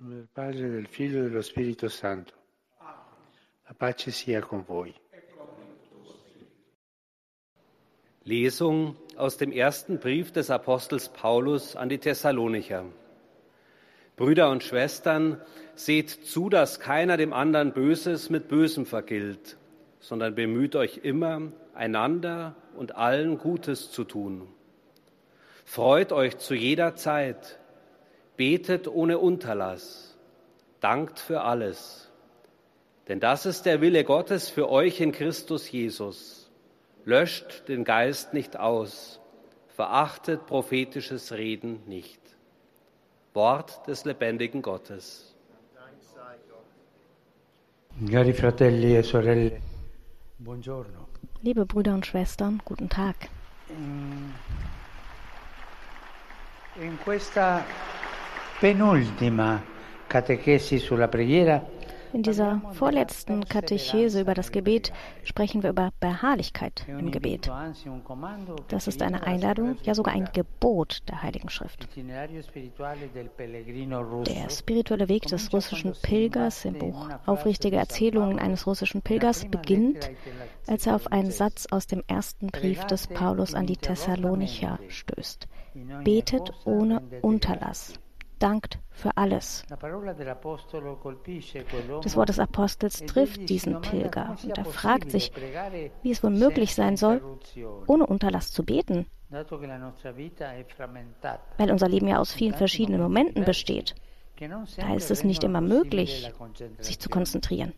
Nel Padre, del Figlio e dello Spirito Santo. La pace sia con voi. Lesung aus dem ersten Brief des Apostels Paulus an die Thessalonicher. Brüder und Schwestern, seht zu, dass keiner dem anderen Böses mit Bösem vergilt, sondern bemüht euch immer, einander und allen Gutes zu tun. Freut euch zu jeder Zeit, betet ohne Unterlass, dankt für alles. Denn das ist der Wille Gottes für euch in Christus Jesus. Löscht den Geist nicht aus, verachtet prophetisches Reden nicht. Wort des lebendigen Gottes. E. Liebe Brüder und Schwestern, guten Tag. In questa penultima catechesi sulla preghiera In dieser vorletzten Katechese über das Gebet sprechen wir über Beharrlichkeit im Gebet. Das ist eine Einladung, ja sogar ein Gebot der Heiligen Schrift. Der spirituelle Weg des russischen Pilgers im Buch Aufrichtige Erzählungen eines russischen Pilgers beginnt, als er auf einen Satz aus dem ersten Brief des Paulus an die Thessalonicher stößt. Betet ohne Unterlass dankt für alles. Das Wort des Apostels trifft diesen Pilger und er fragt sich, wie es wohl möglich sein soll, ohne Unterlass zu beten, weil unser Leben ja aus vielen verschiedenen Momenten besteht. Da ist es nicht immer möglich, sich zu konzentrieren.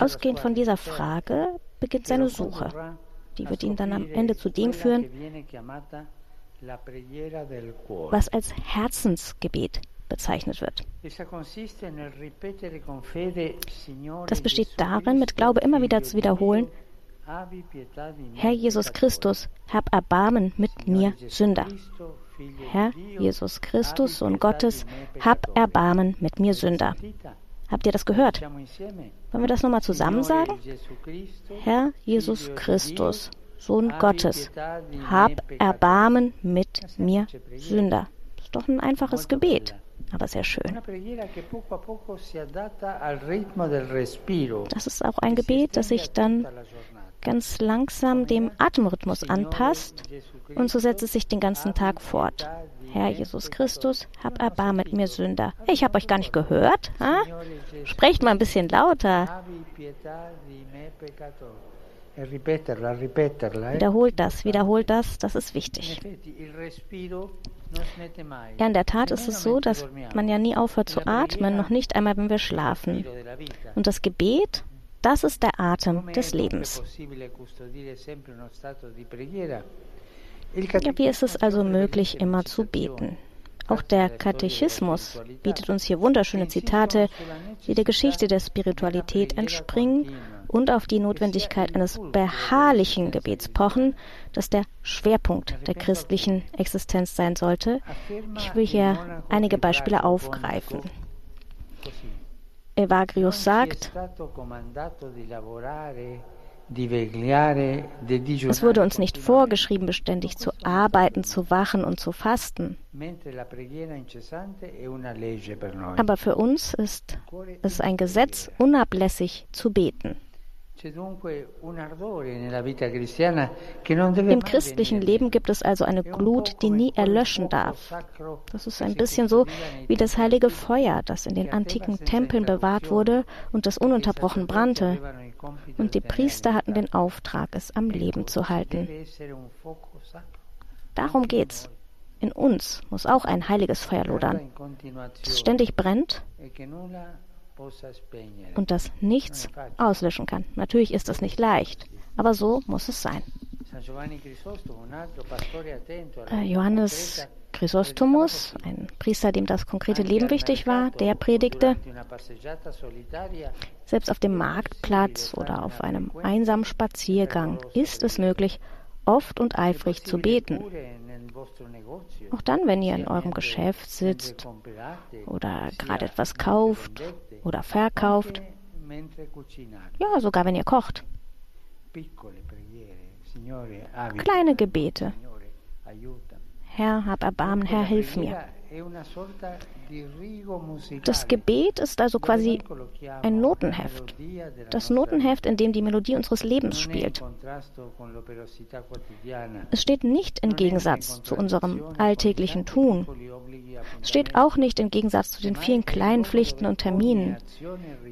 Ausgehend von dieser Frage beginnt seine Suche. Die wird ihn dann am Ende zu dem führen, was als Herzensgebet bezeichnet wird. Das besteht darin, mit Glaube immer wieder zu wiederholen, Herr Jesus Christus, hab Erbarmen mit mir Sünder. Herr Jesus Christus, Sohn Gottes, hab Erbarmen mit mir Sünder. Habt ihr das gehört? Wollen wir das nochmal zusammen sagen? Herr Jesus Christus, Sohn Gottes, hab Erbarmen mit mir Sünder. Das ist doch ein einfaches Gebet, aber sehr schön. Das ist auch ein Gebet, das sich dann ganz langsam dem Atemrhythmus anpasst und so setzt es sich den ganzen Tag fort. Herr Jesus Christus, hab Erbarmen mit mir Sünder. Ich habe euch gar nicht gehört. Ha? Sprecht mal ein bisschen lauter. Wiederholt das, wiederholt das, das ist wichtig. Ja, in der Tat ist es so, dass man ja nie aufhört zu atmen, noch nicht einmal, wenn wir schlafen. Und das Gebet, das ist der Atem des Lebens. Ja, wie ist es also möglich, immer zu beten? Auch der Katechismus bietet uns hier wunderschöne Zitate, die der Geschichte der Spiritualität entspringen und auf die Notwendigkeit eines beharrlichen Gebets pochen, das der Schwerpunkt der christlichen Existenz sein sollte. Ich will hier einige Beispiele aufgreifen. Evagrius sagt, es wurde uns nicht vorgeschrieben, beständig zu arbeiten, zu wachen und zu fasten. Aber für uns ist es ein Gesetz, unablässig zu beten. Im christlichen Leben gibt es also eine Glut, die nie erlöschen darf. Das ist ein bisschen so wie das heilige Feuer, das in den antiken Tempeln bewahrt wurde und das ununterbrochen brannte. Und die Priester hatten den Auftrag, es am Leben zu halten. Darum geht's. In uns muss auch ein heiliges Feuer lodern, das ständig brennt und das nichts auslöschen kann. Natürlich ist das nicht leicht, aber so muss es sein. Äh, Johannes Chrysostomus, ein Priester, dem das konkrete Leben wichtig war, der predigte, selbst auf dem Marktplatz oder auf einem einsamen Spaziergang ist es möglich, oft und eifrig zu beten. Auch dann, wenn ihr in eurem Geschäft sitzt oder gerade etwas kauft oder verkauft. Ja, sogar wenn ihr kocht. Kleine Gebete. Herr, hab Erbarmen, Herr, hilf mir. Das Gebet ist also quasi ein Notenheft. Das Notenheft, in dem die Melodie unseres Lebens spielt. Es steht nicht im Gegensatz zu unserem alltäglichen Tun. Es steht auch nicht im Gegensatz zu den vielen kleinen Pflichten und Terminen.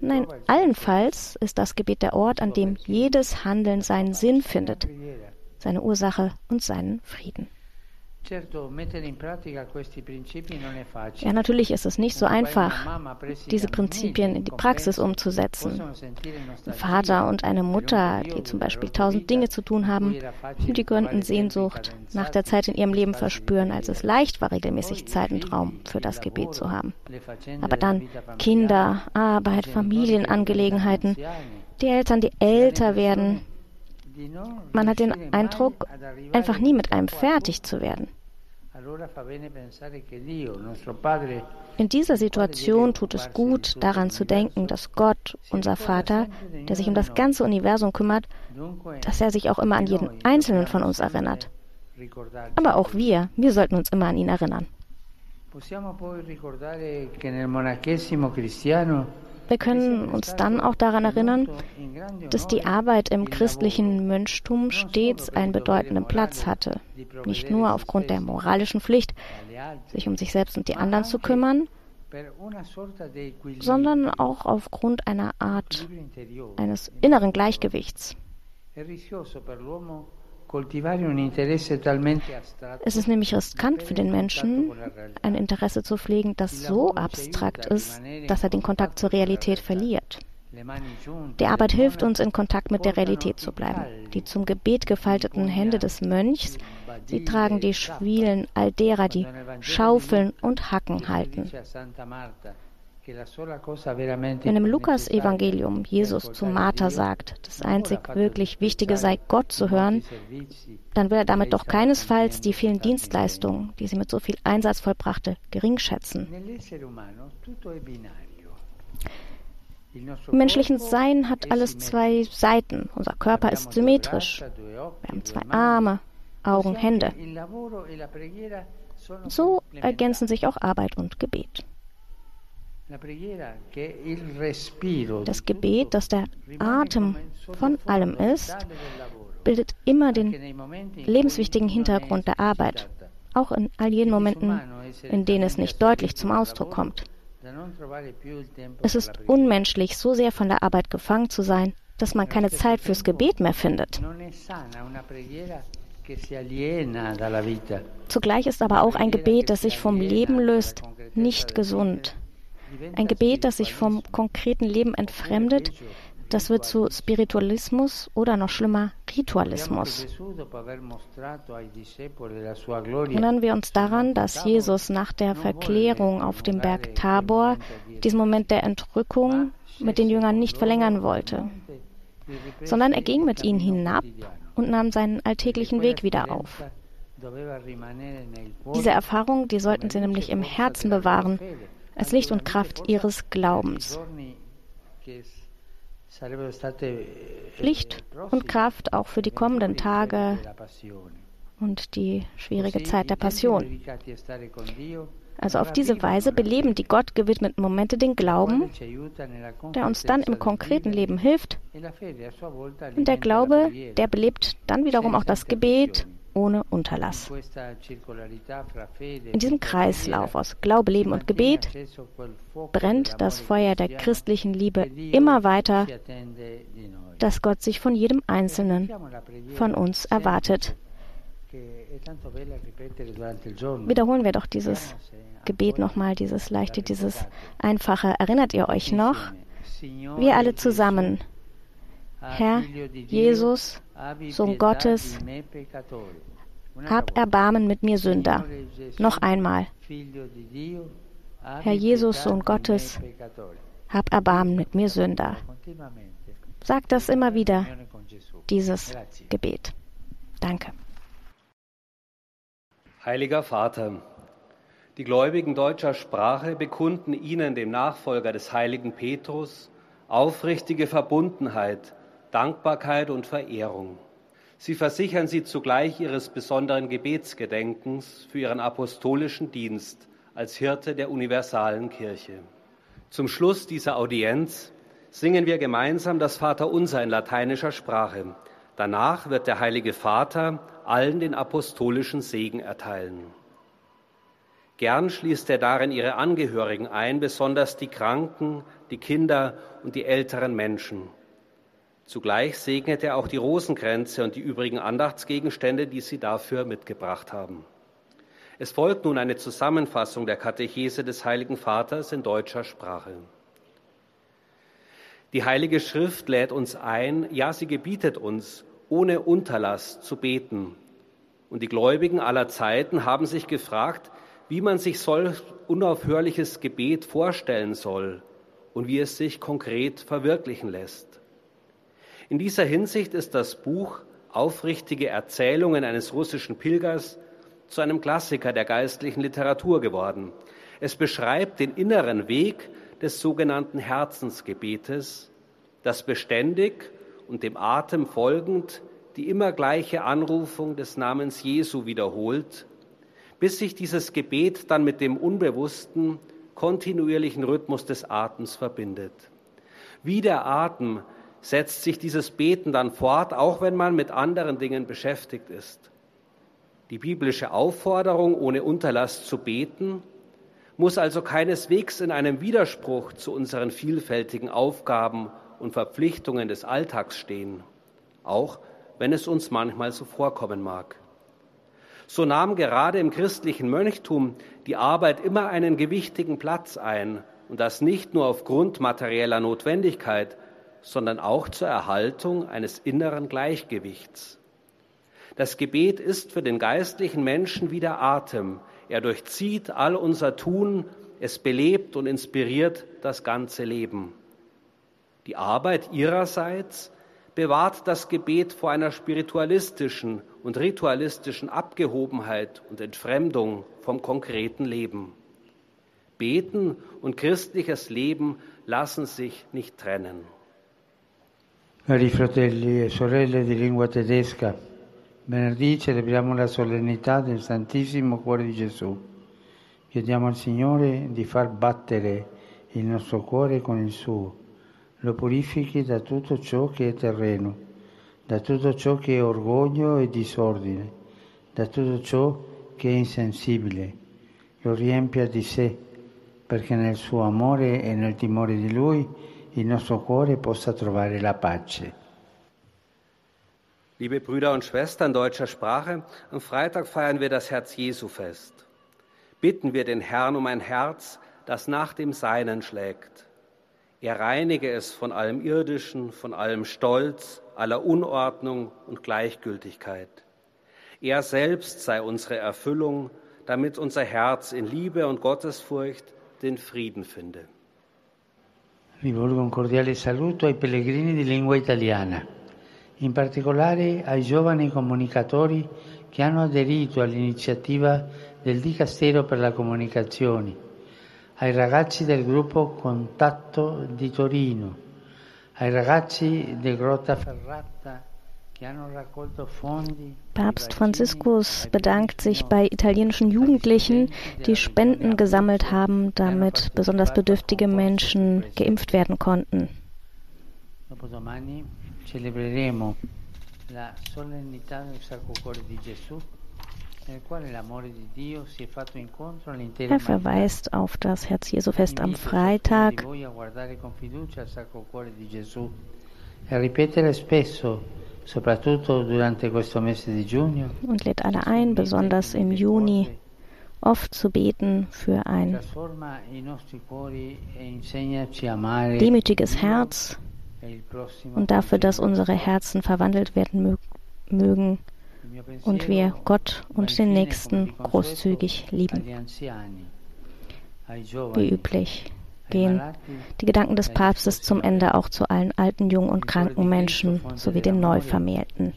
Nein, allenfalls ist das Gebet der Ort, an dem jedes Handeln seinen Sinn findet, seine Ursache und seinen Frieden. Ja, natürlich ist es nicht so einfach, diese Prinzipien in die Praxis umzusetzen. Ein Vater und eine Mutter, die zum Beispiel tausend Dinge zu tun haben, die könnten Sehnsucht nach der Zeit in ihrem Leben verspüren, als es leicht war, regelmäßig Zeit und Raum für das Gebet zu haben. Aber dann Kinder, Arbeit, Familienangelegenheiten, die Eltern, die älter werden, man hat den Eindruck, einfach nie mit einem fertig zu werden. In dieser Situation tut es gut, daran zu denken, dass Gott, unser Vater, der sich um das ganze Universum kümmert, dass er sich auch immer an jeden Einzelnen von uns erinnert. Aber auch wir, wir sollten uns immer an ihn erinnern. Wir können uns dann auch daran erinnern, dass die Arbeit im christlichen Mönchtum stets einen bedeutenden Platz hatte. Nicht nur aufgrund der moralischen Pflicht, sich um sich selbst und die anderen zu kümmern, sondern auch aufgrund einer Art eines inneren Gleichgewichts. Es ist nämlich riskant für den Menschen, ein Interesse zu pflegen, das so abstrakt ist, dass er den Kontakt zur Realität verliert. Die Arbeit hilft uns, in Kontakt mit der Realität zu bleiben. Die zum Gebet gefalteten Hände des Mönchs, sie tragen die Schwielen all derer, die Schaufeln und Hacken halten. Wenn im Lukas-Evangelium Jesus zu Martha sagt, das einzig wirklich Wichtige sei, Gott zu hören, dann will er damit doch keinesfalls die vielen Dienstleistungen, die sie mit so viel Einsatz vollbrachte, geringschätzen. Im menschlichen Sein hat alles zwei Seiten. Unser Körper ist symmetrisch. Wir haben zwei Arme, Augen, Hände. So ergänzen sich auch Arbeit und Gebet. Das Gebet, das der Atem von allem ist, bildet immer den lebenswichtigen Hintergrund der Arbeit, auch in all jenen Momenten, in denen es nicht deutlich zum Ausdruck kommt. Es ist unmenschlich, so sehr von der Arbeit gefangen zu sein, dass man keine Zeit fürs Gebet mehr findet. Zugleich ist aber auch ein Gebet, das sich vom Leben löst, nicht gesund. Ein Gebet, das sich vom konkreten Leben entfremdet, das wird zu Spiritualismus oder noch schlimmer Ritualismus. Erinnern wir uns daran, dass Jesus nach der Verklärung auf dem Berg Tabor diesen Moment der Entrückung mit den Jüngern nicht verlängern wollte, sondern er ging mit ihnen hinab und nahm seinen alltäglichen Weg wieder auf. Diese Erfahrung, die sollten sie nämlich im Herzen bewahren, als Licht und Kraft ihres Glaubens. Licht und Kraft auch für die kommenden Tage und die schwierige Zeit der Passion. Also auf diese Weise beleben die Gott gewidmeten Momente den Glauben, der uns dann im konkreten Leben hilft. Und der Glaube, der belebt dann wiederum auch das Gebet ohne Unterlass. In diesem Kreislauf aus Glaube, Leben und Gebet brennt das Feuer der christlichen Liebe immer weiter, das Gott sich von jedem Einzelnen von uns erwartet. Wiederholen wir doch dieses Gebet nochmal, dieses leichte, dieses einfache. Erinnert ihr euch noch? Wir alle zusammen. Herr Jesus, Sohn Gottes, hab Erbarmen mit mir Sünder. Noch einmal. Herr Jesus, Sohn Gottes, hab Erbarmen mit mir Sünder. Sag das immer wieder, dieses Gebet. Danke. Heiliger Vater, die Gläubigen deutscher Sprache bekunden Ihnen, dem Nachfolger des heiligen Petrus, aufrichtige Verbundenheit Dankbarkeit und Verehrung. Sie versichern sie zugleich ihres besonderen Gebetsgedenkens für ihren apostolischen Dienst als Hirte der universalen Kirche. Zum Schluss dieser Audienz singen wir gemeinsam das Vaterunser in lateinischer Sprache. Danach wird der Heilige Vater allen den apostolischen Segen erteilen. Gern schließt er darin ihre Angehörigen ein, besonders die Kranken, die Kinder und die älteren Menschen. Zugleich segnet er auch die Rosenkränze und die übrigen Andachtsgegenstände, die sie dafür mitgebracht haben. Es folgt nun eine Zusammenfassung der Katechese des Heiligen Vaters in deutscher Sprache. Die Heilige Schrift lädt uns ein, ja, sie gebietet uns, ohne Unterlass zu beten. Und die Gläubigen aller Zeiten haben sich gefragt, wie man sich solch unaufhörliches Gebet vorstellen soll und wie es sich konkret verwirklichen lässt. In dieser Hinsicht ist das Buch Aufrichtige Erzählungen eines russischen Pilgers zu einem Klassiker der geistlichen Literatur geworden. Es beschreibt den inneren Weg des sogenannten Herzensgebetes, das beständig und dem Atem folgend die immer gleiche Anrufung des Namens Jesu wiederholt, bis sich dieses Gebet dann mit dem unbewussten, kontinuierlichen Rhythmus des Atems verbindet. Wie der Atem setzt sich dieses Beten dann fort, auch wenn man mit anderen Dingen beschäftigt ist. Die biblische Aufforderung, ohne Unterlass zu beten, muss also keineswegs in einem Widerspruch zu unseren vielfältigen Aufgaben und Verpflichtungen des Alltags stehen, auch wenn es uns manchmal so vorkommen mag. So nahm gerade im christlichen Mönchtum die Arbeit immer einen gewichtigen Platz ein, und das nicht nur aufgrund materieller Notwendigkeit, sondern auch zur Erhaltung eines inneren Gleichgewichts. Das Gebet ist für den geistlichen Menschen wie der Atem. Er durchzieht all unser Tun, es belebt und inspiriert das ganze Leben. Die Arbeit ihrerseits bewahrt das Gebet vor einer spiritualistischen und ritualistischen Abgehobenheit und Entfremdung vom konkreten Leben. Beten und christliches Leben lassen sich nicht trennen. Cari fratelli e sorelle di lingua tedesca, Venerdì celebriamo la solennità del Santissimo Cuore di Gesù. Chiediamo al Signore di far battere il nostro cuore con il suo, lo purifichi da tutto ciò che è terreno, da tutto ciò che è orgoglio e disordine, da tutto ciò che è insensibile, lo riempia di sé, perché nel suo amore e nel timore di Lui il nostro cuore possa trovare la pace. Liebe Brüder und Schwestern deutscher Sprache, am Freitag feiern wir das Herz Jesu fest. Bitten wir den Herrn um ein Herz, das nach dem Seinen schlägt. Er reinige es von allem Irdischen, von allem Stolz, aller Unordnung und Gleichgültigkeit. Er selbst sei unsere Erfüllung, damit unser Herz in Liebe und Gottesfurcht den Frieden finde. Rivolgo un cordiale saluto ai pellegrini di lingua italiana. in particolare ai giovani comunicatori che hanno aderito all'iniziativa del Dicastero per la Comunicazione, ai ragazzi del gruppo Contatto di Torino, ai ragazzi del Grotta Ferrata Papst Franziskus bedankt sich bei italienischen Jugendlichen, die Spenden gesammelt haben, damit besonders bedürftige Menschen geimpft werden konnten. Er verweist auf das Herz Jesu Fest am Freitag. Und lädt alle ein, besonders im Juni, oft zu beten für ein e demütiges Herz und dafür, dass unsere Herzen verwandelt werden mögen und wir Gott und den Nächsten großzügig lieben. Wie üblich gehen die Gedanken des Papstes zum Ende auch zu allen alten, jungen und kranken Menschen sowie den Neuvermählten.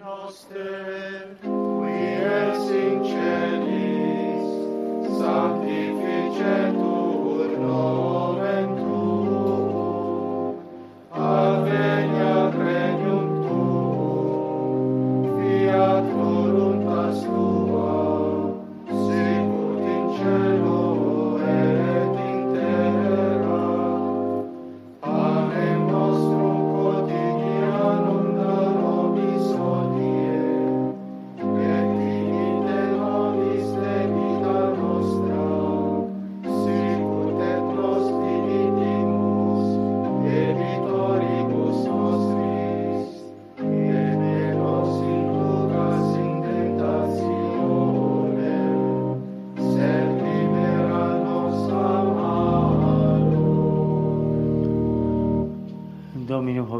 Noster, qui es in celis, sanctificetur nomen tuum, adveniat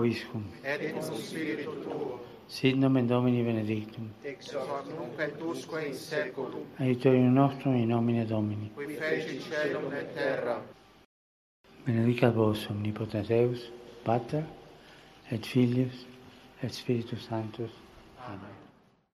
vobiscum. Et cum spiritu tuo. Sit nomen Domini benedictum. Ex hoc nunc et usque in seculum. Aiutorium nostrum in nomine Domini. Qui feci celum et terra. Benedicat vos omnipotens Deus, Pater, et Filius, et Spiritus Sanctus. Amen.